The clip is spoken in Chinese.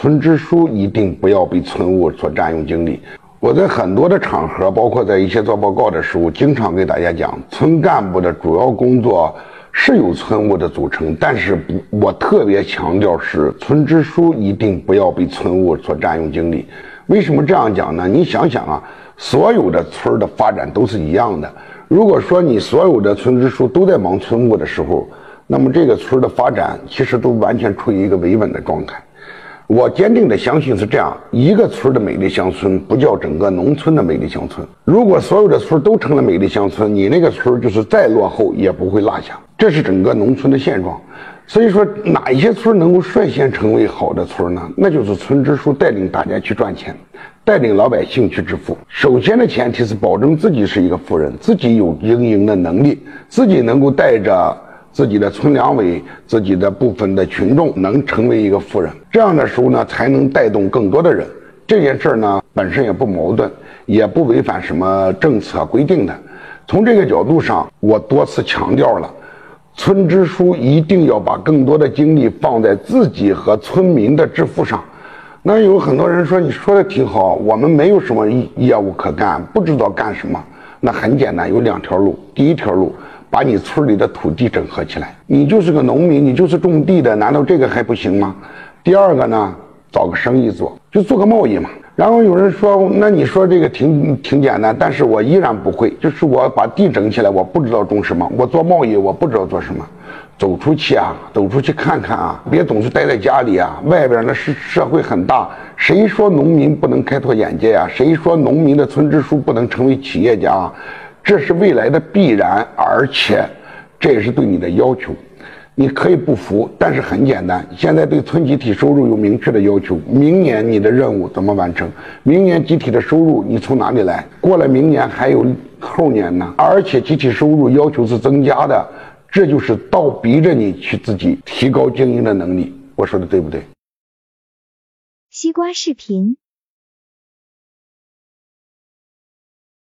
村支书一定不要被村务所占用精力。我在很多的场合，包括在一些做报告的时候，经常给大家讲，村干部的主要工作是由村务的组成，但是不我特别强调是村支书一定不要被村务所占用精力。为什么这样讲呢？你想想啊，所有的村的发展都是一样的。如果说你所有的村支书都在忙村务的时候，那么这个村的发展其实都完全处于一个维稳的状态。我坚定的相信是这样一个村的美丽乡村，不叫整个农村的美丽乡村。如果所有的村都成了美丽乡村，你那个村就是再落后也不会落下。这是整个农村的现状。所以说，哪一些村能够率先成为好的村呢？那就是村支书带领大家去赚钱，带领老百姓去致富。首先的前提是保证自己是一个富人，自己有经营的能力，自己能够带着。自己的村两委、自己的部分的群众能成为一个富人，这样的时候呢，才能带动更多的人。这件事儿呢，本身也不矛盾，也不违反什么政策规定的。从这个角度上，我多次强调了，村支书一定要把更多的精力放在自己和村民的致富上。那有很多人说，你说的挺好，我们没有什么业务可干，不知道干什么。那很简单，有两条路。第一条路。把你村里的土地整合起来，你就是个农民，你就是种地的，难道这个还不行吗？第二个呢，找个生意做，就做个贸易嘛。然后有人说，那你说这个挺挺简单，但是我依然不会，就是我把地整起来，我不知道种什么，我做贸易，我不知道做什么，走出去啊，走出去看看啊，别总是待在家里啊，外边那社社会很大，谁说农民不能开拓眼界呀？谁说农民的村支书不能成为企业家？这是未来的必然，而且这也是对你的要求。你可以不服，但是很简单。现在对村集体收入有明确的要求，明年你的任务怎么完成？明年集体的收入你从哪里来？过了明年还有后年呢，而且集体收入要求是增加的，这就是倒逼着你去自己提高经营的能力。我说的对不对？西瓜视频。